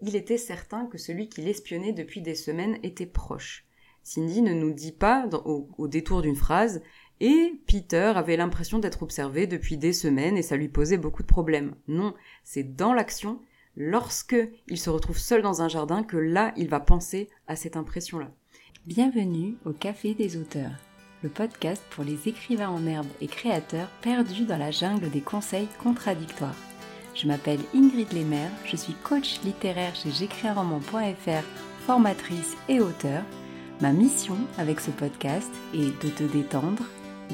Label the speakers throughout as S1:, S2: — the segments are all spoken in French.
S1: il était certain que celui qui l'espionnait depuis des semaines était proche. Cindy ne nous dit pas, au, détour d'une phrase, et Peter avait l'impression d'être observé depuis des semaines et ça lui posait beaucoup de problèmes. Non, c'est dans l'action, lorsque il se retrouve seul dans un jardin, que là il va penser à cette impression-là.
S2: Bienvenue au Café des auteurs, le podcast pour les écrivains en herbe et créateurs perdus dans la jungle des conseils contradictoires. Je m'appelle Ingrid Lemaire, je suis coach littéraire chez j'écrisunroman.fr, formatrice et auteur. Ma mission avec ce podcast est de te détendre,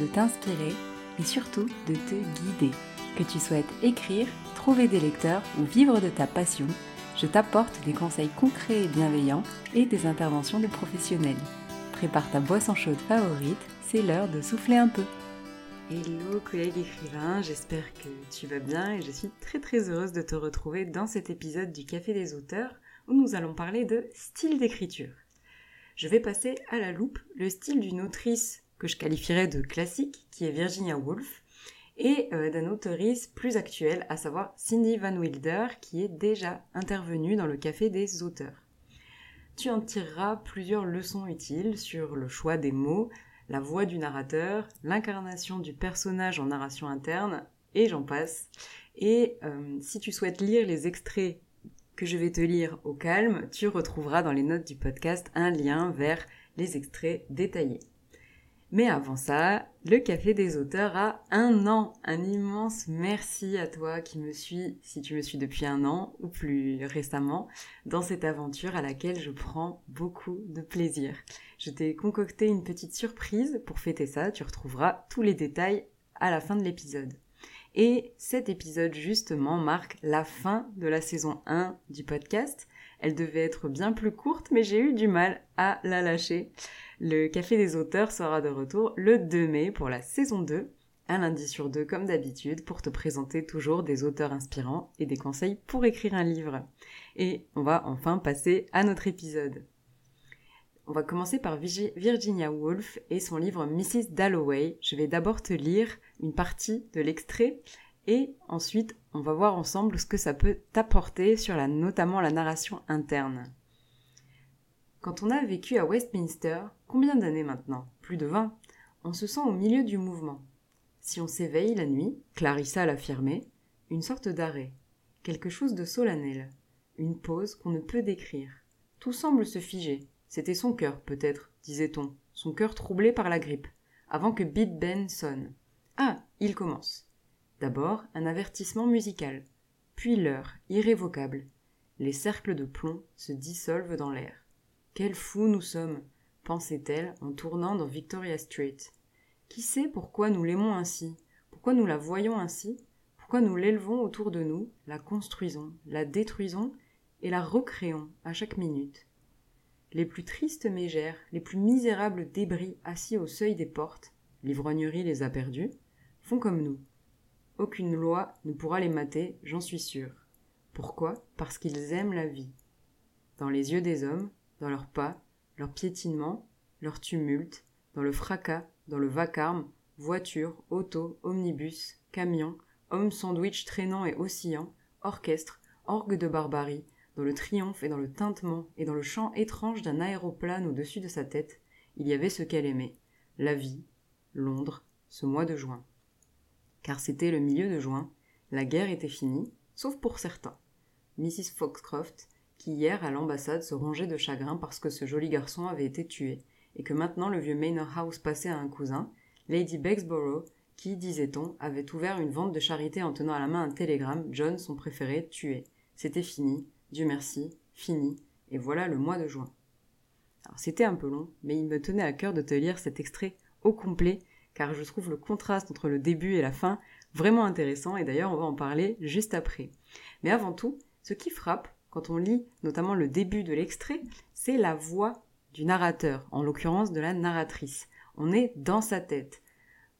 S2: de t'inspirer et surtout de te guider. Que tu souhaites écrire, trouver des lecteurs ou vivre de ta passion, je t'apporte des conseils concrets et bienveillants et des interventions de professionnels. Prépare ta boisson chaude favorite, c'est l'heure de souffler un peu.
S1: Hello collègue écrivain, j'espère que tu vas bien et je suis très très heureuse de te retrouver dans cet épisode du Café des auteurs où nous allons parler de style d'écriture. Je vais passer à la loupe le style d'une autrice que je qualifierais de classique, qui est Virginia Woolf, et euh, d'un autrice plus actuel, à savoir Cindy Van Wilder, qui est déjà intervenue dans le Café des auteurs. Tu en tireras plusieurs leçons utiles sur le choix des mots, la voix du narrateur, l'incarnation du personnage en narration interne, et j'en passe. Et euh, si tu souhaites lire les extraits que je vais te lire au calme, tu retrouveras dans les notes du podcast un lien vers les extraits détaillés. Mais avant ça, le Café des auteurs a un an. Un immense merci à toi qui me suis, si tu me suis depuis un an ou plus récemment, dans cette aventure à laquelle je prends beaucoup de plaisir. Je t'ai concocté une petite surprise pour fêter ça. Tu retrouveras tous les détails à la fin de l'épisode. Et cet épisode justement marque la fin de la saison 1 du podcast. Elle devait être bien plus courte, mais j'ai eu du mal à la lâcher. Le Café des auteurs sera de retour le 2 mai pour la saison 2, un lundi sur deux comme d'habitude, pour te présenter toujours des auteurs inspirants et des conseils pour écrire un livre. Et on va enfin passer à notre épisode. On va commencer par Virginia Woolf et son livre Mrs. Dalloway. Je vais d'abord te lire une partie de l'extrait et ensuite on va voir ensemble ce que ça peut t'apporter sur la, notamment la narration interne. Quand on a vécu à Westminster, combien d'années maintenant? Plus de vingt. On se sent au milieu du mouvement. Si on s'éveille la nuit, Clarissa l'affirmait, une sorte d'arrêt, quelque chose de solennel, une pause qu'on ne peut décrire. Tout semble se figer. C'était son cœur, peut-être, disait-on, son cœur troublé par la grippe, avant que Big Ben sonne. Ah, il commence. D'abord, un avertissement musical, puis l'heure, irrévocable. Les cercles de plomb se dissolvent dans l'air. Quels fous nous sommes pensait-elle en tournant dans Victoria Street. Qui sait pourquoi nous l'aimons ainsi? Pourquoi nous la voyons ainsi? Pourquoi nous l'élevons autour de nous, la construisons, la détruisons et la recréons à chaque minute? Les plus tristes mégères, les plus misérables débris assis au seuil des portes, l'ivrognerie les a perdus, font comme nous. Aucune loi ne pourra les mater, j'en suis sûr. Pourquoi? Parce qu'ils aiment la vie. Dans les yeux des hommes, dans leurs pas, leur piétinement, leur tumulte, dans le fracas, dans le vacarme, voitures, autos, omnibus, camions, hommes sandwich traînants et oscillants, orchestre, orgue de barbarie, dans le triomphe et dans le tintement et dans le chant étrange d'un aéroplane au-dessus de sa tête, il y avait ce qu'elle aimait, la vie, Londres, ce mois de juin. Car c'était le milieu de juin, la guerre était finie, sauf pour certains. Mrs. Foxcroft qui hier à l'ambassade se rongeait de chagrin parce que ce joli garçon avait été tué, et que maintenant le vieux Manor House passait à un cousin, Lady Bexborough, qui, disait-on, avait ouvert une vente de charité en tenant à la main un télégramme, John, son préféré, tué. C'était fini, Dieu merci, fini, et voilà le mois de juin. C'était un peu long, mais il me tenait à cœur de te lire cet extrait au complet, car je trouve le contraste entre le début et la fin vraiment intéressant, et d'ailleurs on va en parler juste après. Mais avant tout, ce qui frappe, quand on lit notamment le début de l'extrait, c'est la voix du narrateur, en l'occurrence de la narratrice. On est dans sa tête.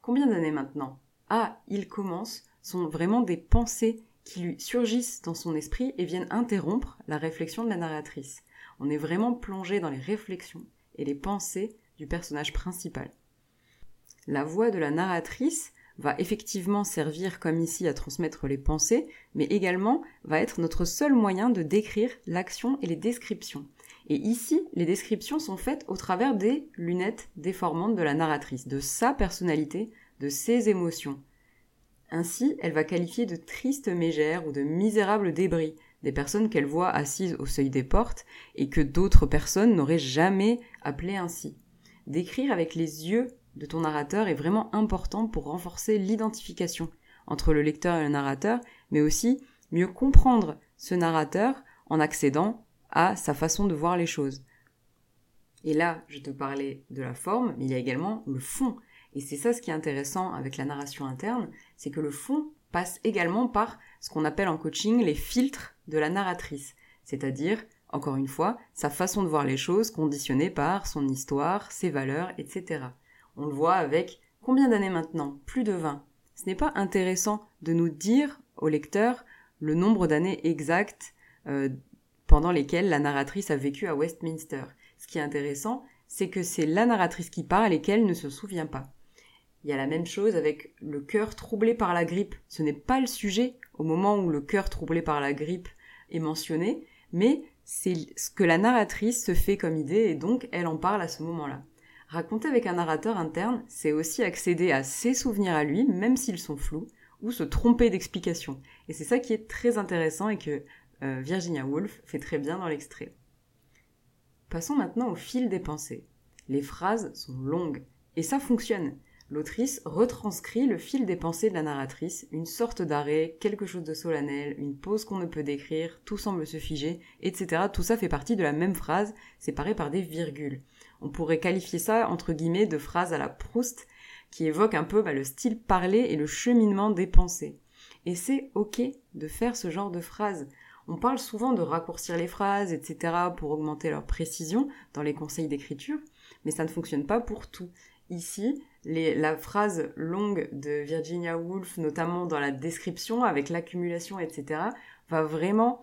S1: Combien d'années maintenant? Ah, il commence sont vraiment des pensées qui lui surgissent dans son esprit et viennent interrompre la réflexion de la narratrice. On est vraiment plongé dans les réflexions et les pensées du personnage principal. La voix de la narratrice va effectivement servir comme ici à transmettre les pensées, mais également va être notre seul moyen de décrire l'action et les descriptions. Et ici, les descriptions sont faites au travers des lunettes déformantes de la narratrice, de sa personnalité, de ses émotions. Ainsi, elle va qualifier de tristes mégères ou de misérables débris des personnes qu'elle voit assises au seuil des portes et que d'autres personnes n'auraient jamais appelées ainsi. Décrire avec les yeux de ton narrateur est vraiment important pour renforcer l'identification entre le lecteur et le narrateur, mais aussi mieux comprendre ce narrateur en accédant à sa façon de voir les choses. Et là, je te parlais de la forme, mais il y a également le fond. Et c'est ça ce qui est intéressant avec la narration interne, c'est que le fond passe également par ce qu'on appelle en coaching les filtres de la narratrice, c'est-à-dire, encore une fois, sa façon de voir les choses conditionnée par son histoire, ses valeurs, etc. On le voit avec combien d'années maintenant? Plus de 20. Ce n'est pas intéressant de nous dire au lecteur le nombre d'années exactes euh, pendant lesquelles la narratrice a vécu à Westminster. Ce qui est intéressant, c'est que c'est la narratrice qui parle et qu'elle ne se souvient pas. Il y a la même chose avec le cœur troublé par la grippe. Ce n'est pas le sujet au moment où le cœur troublé par la grippe est mentionné, mais c'est ce que la narratrice se fait comme idée et donc elle en parle à ce moment-là. Raconter avec un narrateur interne, c'est aussi accéder à ses souvenirs à lui, même s'ils sont flous, ou se tromper d'explication. Et c'est ça qui est très intéressant et que euh, Virginia Woolf fait très bien dans l'extrait. Passons maintenant au fil des pensées. Les phrases sont longues, et ça fonctionne. L'autrice retranscrit le fil des pensées de la narratrice, une sorte d'arrêt, quelque chose de solennel, une pause qu'on ne peut décrire, tout semble se figer, etc. Tout ça fait partie de la même phrase, séparée par des virgules. On pourrait qualifier ça, entre guillemets, de phrase à la Proust, qui évoque un peu bah, le style parlé et le cheminement des pensées. Et c'est ok de faire ce genre de phrase. On parle souvent de raccourcir les phrases, etc., pour augmenter leur précision dans les conseils d'écriture, mais ça ne fonctionne pas pour tout. Ici, la phrase longue de Virginia Woolf, notamment dans la description avec l'accumulation, etc., va vraiment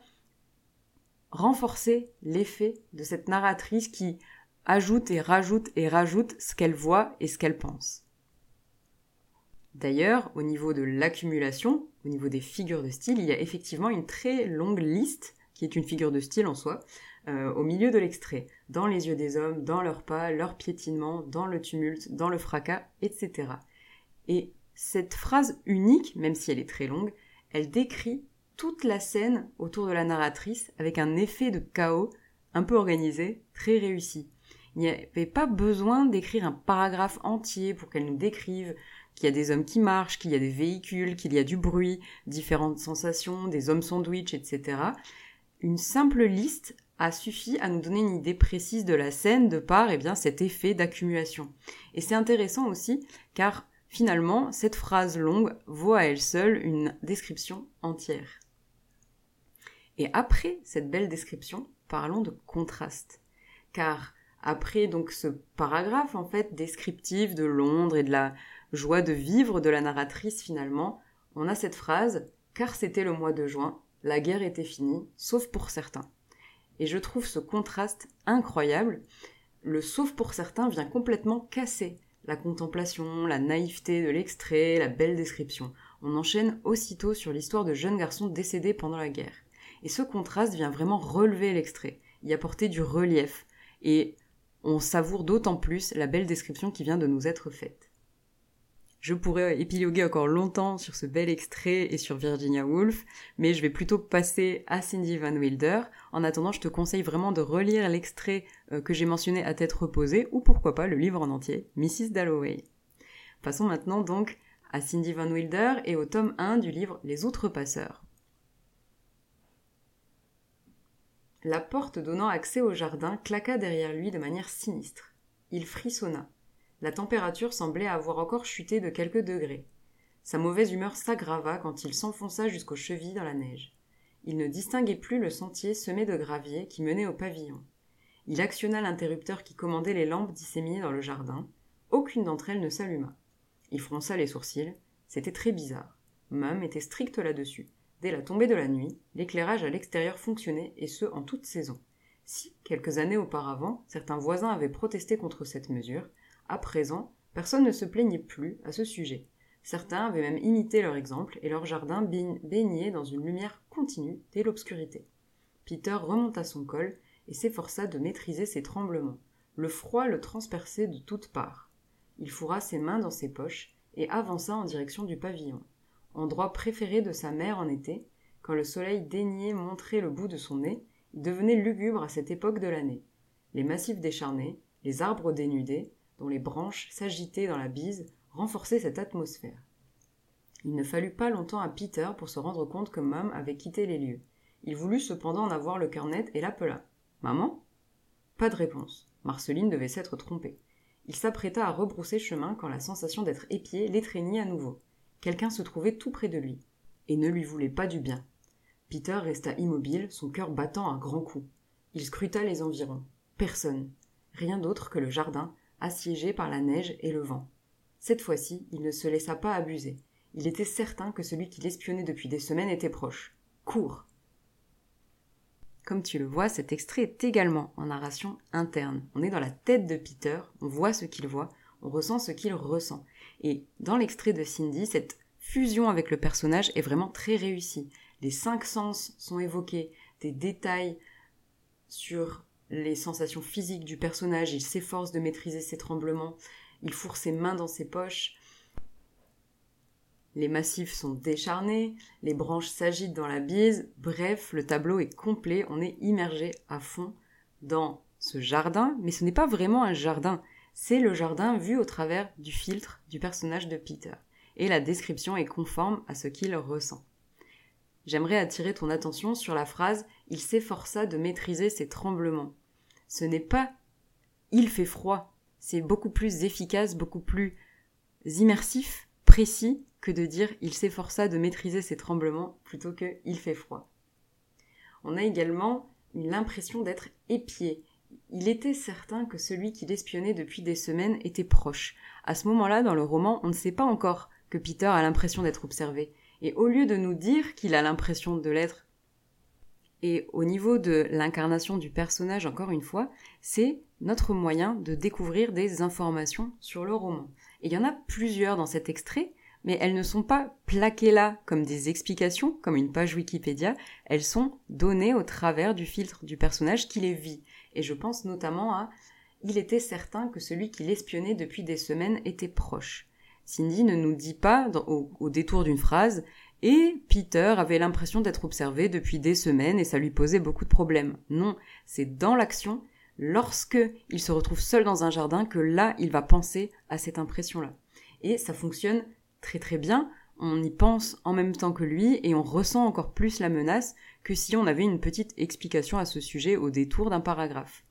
S1: renforcer l'effet de cette narratrice qui ajoute et rajoute et rajoute ce qu'elle voit et ce qu'elle pense. D'ailleurs, au niveau de l'accumulation, au niveau des figures de style, il y a effectivement une très longue liste, qui est une figure de style en soi, euh, au milieu de l'extrait, dans les yeux des hommes, dans leurs pas, leur piétinement, dans le tumulte, dans le fracas, etc. Et cette phrase unique, même si elle est très longue, elle décrit toute la scène autour de la narratrice avec un effet de chaos un peu organisé, très réussi. Il n'y avait pas besoin d'écrire un paragraphe entier pour qu'elle nous décrive qu'il y a des hommes qui marchent, qu'il y a des véhicules, qu'il y a du bruit, différentes sensations, des hommes sandwich, etc. Une simple liste a suffi à nous donner une idée précise de la scène de par eh bien, cet effet d'accumulation. Et c'est intéressant aussi car finalement cette phrase longue vaut à elle seule une description entière. Et après cette belle description, parlons de contraste. Car après donc ce paragraphe en fait descriptif de Londres et de la joie de vivre de la narratrice finalement, on a cette phrase car c'était le mois de juin, la guerre était finie, sauf pour certains. Et je trouve ce contraste incroyable. Le sauf pour certains vient complètement casser la contemplation, la naïveté de l'extrait, la belle description. On enchaîne aussitôt sur l'histoire de jeunes garçons décédés pendant la guerre. Et ce contraste vient vraiment relever l'extrait, y apporter du relief. Et on savoure d'autant plus la belle description qui vient de nous être faite. Je pourrais épiloguer encore longtemps sur ce bel extrait et sur Virginia Woolf, mais je vais plutôt passer à Cindy Van Wilder. En attendant, je te conseille vraiment de relire l'extrait euh, que j'ai mentionné à tête reposée, ou pourquoi pas le livre en entier, Mrs. Dalloway. Passons maintenant donc à Cindy Van Wilder et au tome 1 du livre Les Outrepasseurs. La porte donnant accès au jardin claqua derrière lui de manière sinistre. Il frissonna. La température semblait avoir encore chuté de quelques degrés. Sa mauvaise humeur s'aggrava quand il s'enfonça jusqu'aux chevilles dans la neige. Il ne distinguait plus le sentier semé de gravier qui menait au pavillon. Il actionna l'interrupteur qui commandait les lampes disséminées dans le jardin. Aucune d'entre elles ne s'alluma. Il fronça les sourcils. C'était très bizarre. Mum était strict là-dessus. Dès la tombée de la nuit, l'éclairage à l'extérieur fonctionnait, et ce en toute saison. Si, quelques années auparavant, certains voisins avaient protesté contre cette mesure, à présent, personne ne se plaignait plus à ce sujet. Certains avaient même imité leur exemple et leur jardin baignait dans une lumière continue dès l'obscurité. Peter remonta son col et s'efforça de maîtriser ses tremblements. Le froid le transperçait de toutes parts. Il fourra ses mains dans ses poches et avança en direction du pavillon. Endroit préféré de sa mère en été, quand le soleil daignait montrer le bout de son nez, il devenait lugubre à cette époque de l'année. Les massifs décharnés, les arbres dénudés, dont les branches s'agitaient dans la bise, renforçaient cette atmosphère. Il ne fallut pas longtemps à Peter pour se rendre compte que Mom avait quitté les lieux. Il voulut cependant en avoir le cœur net et l'appela. Maman Pas de réponse. Marceline devait s'être trompée. Il s'apprêta à rebrousser chemin quand la sensation d'être épié l'étreignit à nouveau. Quelqu'un se trouvait tout près de lui, et ne lui voulait pas du bien. Peter resta immobile, son cœur battant à grands coups. Il scruta les environs. Personne. Rien d'autre que le jardin, assiégé par la neige et le vent. Cette fois-ci, il ne se laissa pas abuser. Il était certain que celui qui l'espionnait depuis des semaines était proche. Cours. Comme tu le vois, cet extrait est également en narration interne. On est dans la tête de Peter, on voit ce qu'il voit, ressent ce qu'il ressent. Et dans l'extrait de Cindy, cette fusion avec le personnage est vraiment très réussie. Les cinq sens sont évoqués, des détails sur les sensations physiques du personnage, il s'efforce de maîtriser ses tremblements, il fourre ses mains dans ses poches, les massifs sont décharnés, les branches s'agitent dans la bise, bref, le tableau est complet, on est immergé à fond dans ce jardin, mais ce n'est pas vraiment un jardin, c'est le jardin vu au travers du filtre du personnage de Peter, et la description est conforme à ce qu'il ressent. J'aimerais attirer ton attention sur la phrase Il s'efforça de maîtriser ses tremblements. Ce n'est pas il fait froid, c'est beaucoup plus efficace, beaucoup plus immersif, précis que de dire il s'efforça de maîtriser ses tremblements plutôt que il fait froid. On a également l'impression d'être épié. Il était certain que celui qui l'espionnait depuis des semaines était proche. À ce moment-là, dans le roman, on ne sait pas encore que Peter a l'impression d'être observé. Et au lieu de nous dire qu'il a l'impression de l'être, et au niveau de l'incarnation du personnage, encore une fois, c'est notre moyen de découvrir des informations sur le roman. Et il y en a plusieurs dans cet extrait, mais elles ne sont pas plaquées là comme des explications, comme une page Wikipédia, elles sont données au travers du filtre du personnage qui les vit. Et je pense notamment à Il était certain que celui qui l'espionnait depuis des semaines était proche. Cindy ne nous dit pas, au, détour d'une phrase, et Peter avait l'impression d'être observé depuis des semaines et ça lui posait beaucoup de problèmes. Non, c'est dans l'action, lorsque il se retrouve seul dans un jardin, que là, il va penser à cette impression-là. Et ça fonctionne très très bien, on y pense en même temps que lui et on ressent encore plus la menace que si on avait une petite explication à ce sujet au détour d'un paragraphe.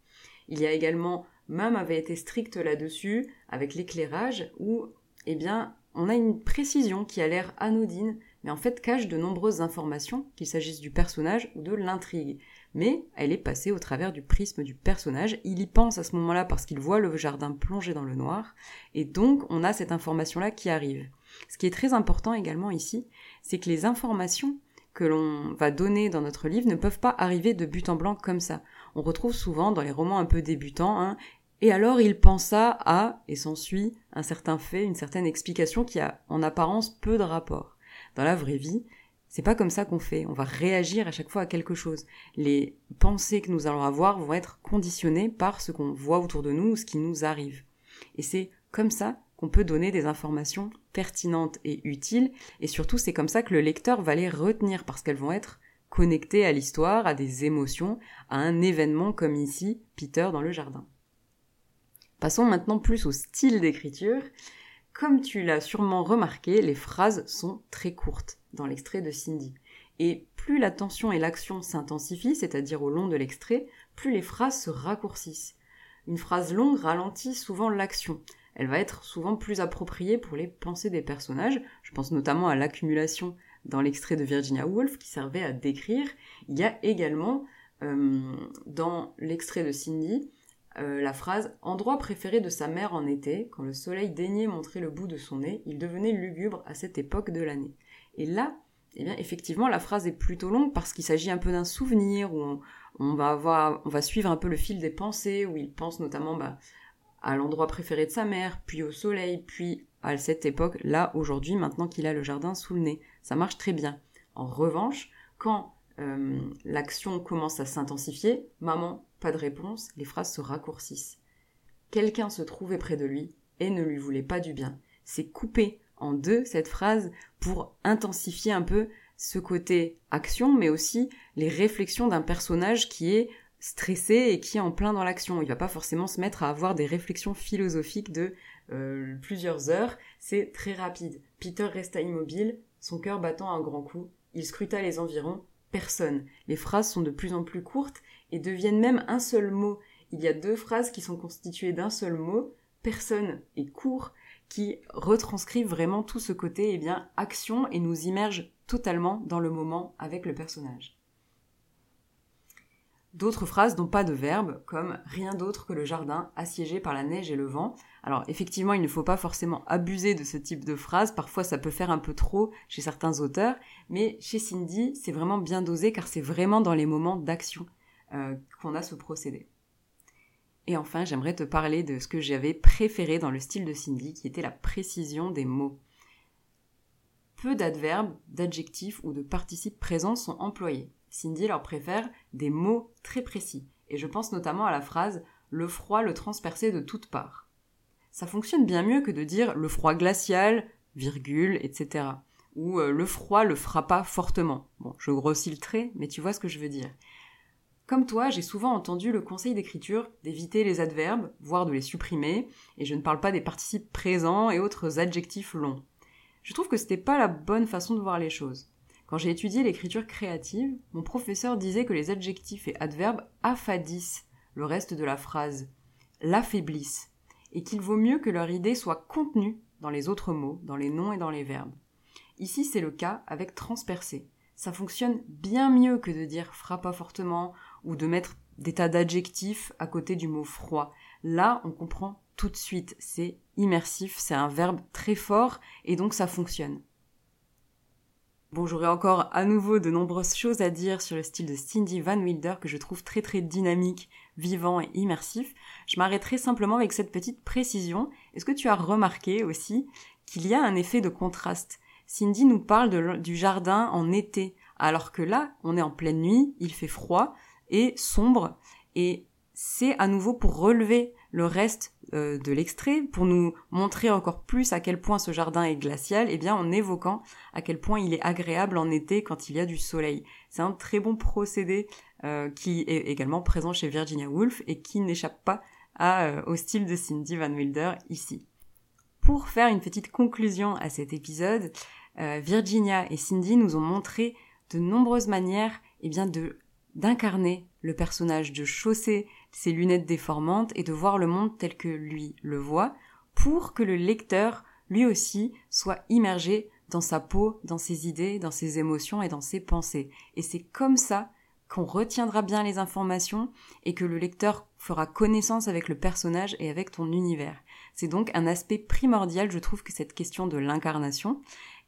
S1: Il y a également Mam avait été stricte là-dessus avec l'éclairage où eh bien on a une précision qui a l'air anodine mais en fait cache de nombreuses informations qu'il s'agisse du personnage ou de l'intrigue mais elle est passée au travers du prisme du personnage. Il y pense à ce moment-là parce qu'il voit le jardin plongé dans le noir, et donc on a cette information-là qui arrive. Ce qui est très important également ici, c'est que les informations que l'on va donner dans notre livre ne peuvent pas arriver de but en blanc comme ça. On retrouve souvent dans les romans un peu débutants, hein, et alors il pensa à, et s'ensuit un certain fait, une certaine explication qui a en apparence peu de rapport. Dans la vraie vie, c'est pas comme ça qu'on fait. On va réagir à chaque fois à quelque chose. Les pensées que nous allons avoir vont être conditionnées par ce qu'on voit autour de nous ou ce qui nous arrive. Et c'est comme ça qu'on peut donner des informations pertinentes et utiles. Et surtout, c'est comme ça que le lecteur va les retenir parce qu'elles vont être connectées à l'histoire, à des émotions, à un événement comme ici, Peter dans le jardin. Passons maintenant plus au style d'écriture. Comme tu l'as sûrement remarqué, les phrases sont très courtes dans l'extrait de Cindy. Et plus la tension et l'action s'intensifient, c'est-à-dire au long de l'extrait, plus les phrases se raccourcissent. Une phrase longue ralentit souvent l'action. Elle va être souvent plus appropriée pour les pensées des personnages. Je pense notamment à l'accumulation dans l'extrait de Virginia Woolf qui servait à décrire. Il y a également euh, dans l'extrait de Cindy euh, la phrase Endroit préféré de sa mère en été, quand le soleil daignait montrer le bout de son nez, il devenait lugubre à cette époque de l'année. Et là, eh bien, effectivement, la phrase est plutôt longue parce qu'il s'agit un peu d'un souvenir où on, va avoir, on va suivre un peu le fil des pensées, où il pense notamment bah, à l'endroit préféré de sa mère, puis au soleil, puis à cette époque, là, aujourd'hui, maintenant qu'il a le jardin sous le nez. Ça marche très bien. En revanche, quand euh, l'action commence à s'intensifier, maman, pas de réponse, les phrases se raccourcissent. Quelqu'un se trouvait près de lui et ne lui voulait pas du bien. C'est coupé en deux cette phrase pour intensifier un peu ce côté action, mais aussi les réflexions d'un personnage qui est stressé et qui est en plein dans l'action. Il va pas forcément se mettre à avoir des réflexions philosophiques de euh, plusieurs heures. C'est très rapide. Peter resta immobile, son cœur battant un grand coup. Il scruta les environs. Personne. Les phrases sont de plus en plus courtes et deviennent même un seul mot. Il y a deux phrases qui sont constituées d'un seul mot, personne et court, qui retranscrivent vraiment tout ce côté, eh bien, action et nous immergent totalement dans le moment avec le personnage. D'autres phrases n'ont pas de verbe, comme rien d'autre que le jardin assiégé par la neige et le vent. Alors effectivement, il ne faut pas forcément abuser de ce type de phrase, parfois ça peut faire un peu trop chez certains auteurs, mais chez Cindy, c'est vraiment bien dosé car c'est vraiment dans les moments d'action euh, qu'on a ce procédé. Et enfin, j'aimerais te parler de ce que j'avais préféré dans le style de Cindy, qui était la précision des mots. Peu d'adverbes, d'adjectifs ou de participes présents sont employés. Cindy leur préfère des mots très précis, et je pense notamment à la phrase le froid le transperçait de toutes parts. Ça fonctionne bien mieux que de dire le froid glacial, virgule, etc. Ou euh, le froid le frappa fortement. Bon, je grossis le trait, mais tu vois ce que je veux dire. Comme toi, j'ai souvent entendu le conseil d'écriture d'éviter les adverbes, voire de les supprimer, et je ne parle pas des participes présents et autres adjectifs longs. Je trouve que c'était pas la bonne façon de voir les choses. Quand j'ai étudié l'écriture créative, mon professeur disait que les adjectifs et adverbes affadissent le reste de la phrase, l'affaiblissent, et qu'il vaut mieux que leur idée soit contenue dans les autres mots, dans les noms et dans les verbes. Ici, c'est le cas avec transpercer. Ça fonctionne bien mieux que de dire frappa fortement ou de mettre des tas d'adjectifs à côté du mot froid. Là, on comprend tout de suite, c'est immersif, c'est un verbe très fort et donc ça fonctionne. Bon, j'aurais encore à nouveau de nombreuses choses à dire sur le style de Cindy Van Wilder que je trouve très très dynamique, vivant et immersif. Je m'arrêterai simplement avec cette petite précision. Est-ce que tu as remarqué aussi qu'il y a un effet de contraste? Cindy nous parle du jardin en été, alors que là, on est en pleine nuit, il fait froid et sombre, et c'est à nouveau pour relever le reste euh, de l'extrait pour nous montrer encore plus à quel point ce jardin est glacial, et eh bien en évoquant à quel point il est agréable en été quand il y a du soleil. C'est un très bon procédé euh, qui est également présent chez Virginia Woolf et qui n'échappe pas euh, au style de Cindy Van Wilder ici. Pour faire une petite conclusion à cet épisode, Virginia et Cindy nous ont montré de nombreuses manières eh bien, de d'incarner le personnage, de chausser ses lunettes déformantes et de voir le monde tel que lui le voit, pour que le lecteur, lui aussi, soit immergé dans sa peau, dans ses idées, dans ses émotions et dans ses pensées. Et c'est comme ça qu'on retiendra bien les informations et que le lecteur fera connaissance avec le personnage et avec ton univers. C'est donc un aspect primordial, je trouve, que cette question de l'incarnation.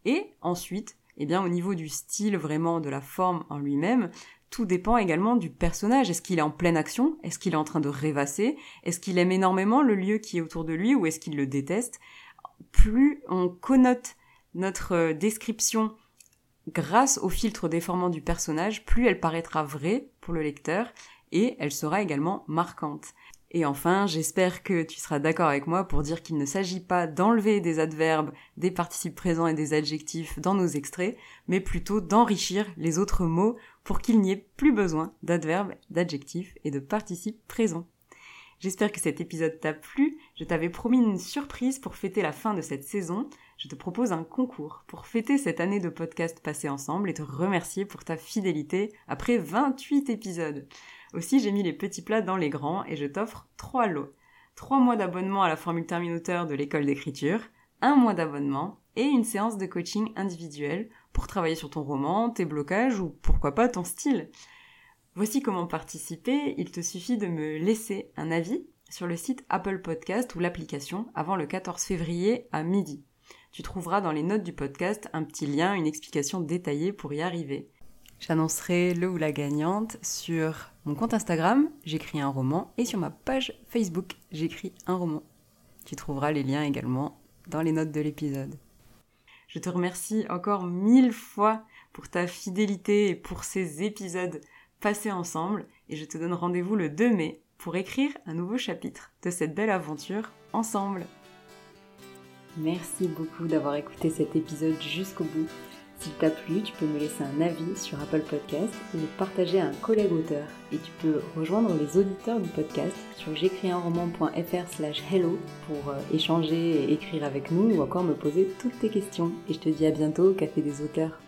S1: Et ensuite, eh bien, au niveau du style vraiment de la forme en lui-même, tout dépend également du personnage. Est-ce qu'il est en pleine action? Est-ce qu'il est en train de rêvasser? Est-ce qu'il aime énormément le lieu qui est autour de lui ou est-ce qu'il le déteste? Plus on connote notre euh, description grâce au filtre déformant du personnage, plus elle paraîtra vraie pour le lecteur et elle sera également marquante. Et enfin, j'espère que tu seras d'accord avec moi pour dire qu'il ne s'agit pas d'enlever des adverbes, des participes présents et des adjectifs dans nos extraits, mais plutôt d'enrichir les autres mots pour qu'il n'y ait plus besoin d'adverbes, d'adjectifs et de participes présents. J'espère que cet épisode t'a plu. Je t'avais promis une surprise pour fêter la fin de cette saison. Je te propose un concours pour fêter cette année de podcast passé ensemble et te remercier pour ta fidélité après 28 épisodes. Aussi, j'ai mis les petits plats dans les grands et je t'offre trois lots. Trois mois d'abonnement à la formule terminateur de l'école d'écriture, un mois d'abonnement et une séance de coaching individuel pour travailler sur ton roman, tes blocages ou pourquoi pas ton style. Voici comment participer. Il te suffit de me laisser un avis sur le site Apple Podcast ou l'application avant le 14 février à midi. Tu trouveras dans les notes du podcast un petit lien, une explication détaillée pour y arriver.
S2: J'annoncerai le ou la gagnante sur mon compte Instagram, j'écris un roman, et sur ma page Facebook, j'écris un roman. Tu trouveras les liens également dans les notes de l'épisode. Je te remercie encore mille fois pour ta fidélité et pour ces épisodes passés ensemble, et je te donne rendez-vous le 2 mai pour écrire un nouveau chapitre de cette belle aventure ensemble. Merci beaucoup d'avoir écouté cet épisode jusqu'au bout. S'il t'a plu, tu peux me laisser un avis sur Apple Podcast ou le partager à un collègue auteur. Et tu peux rejoindre les auditeurs du podcast sur j'écrisunroman.fr slash hello pour euh, échanger et écrire avec nous ou encore me poser toutes tes questions. Et je te dis à bientôt au Café des auteurs.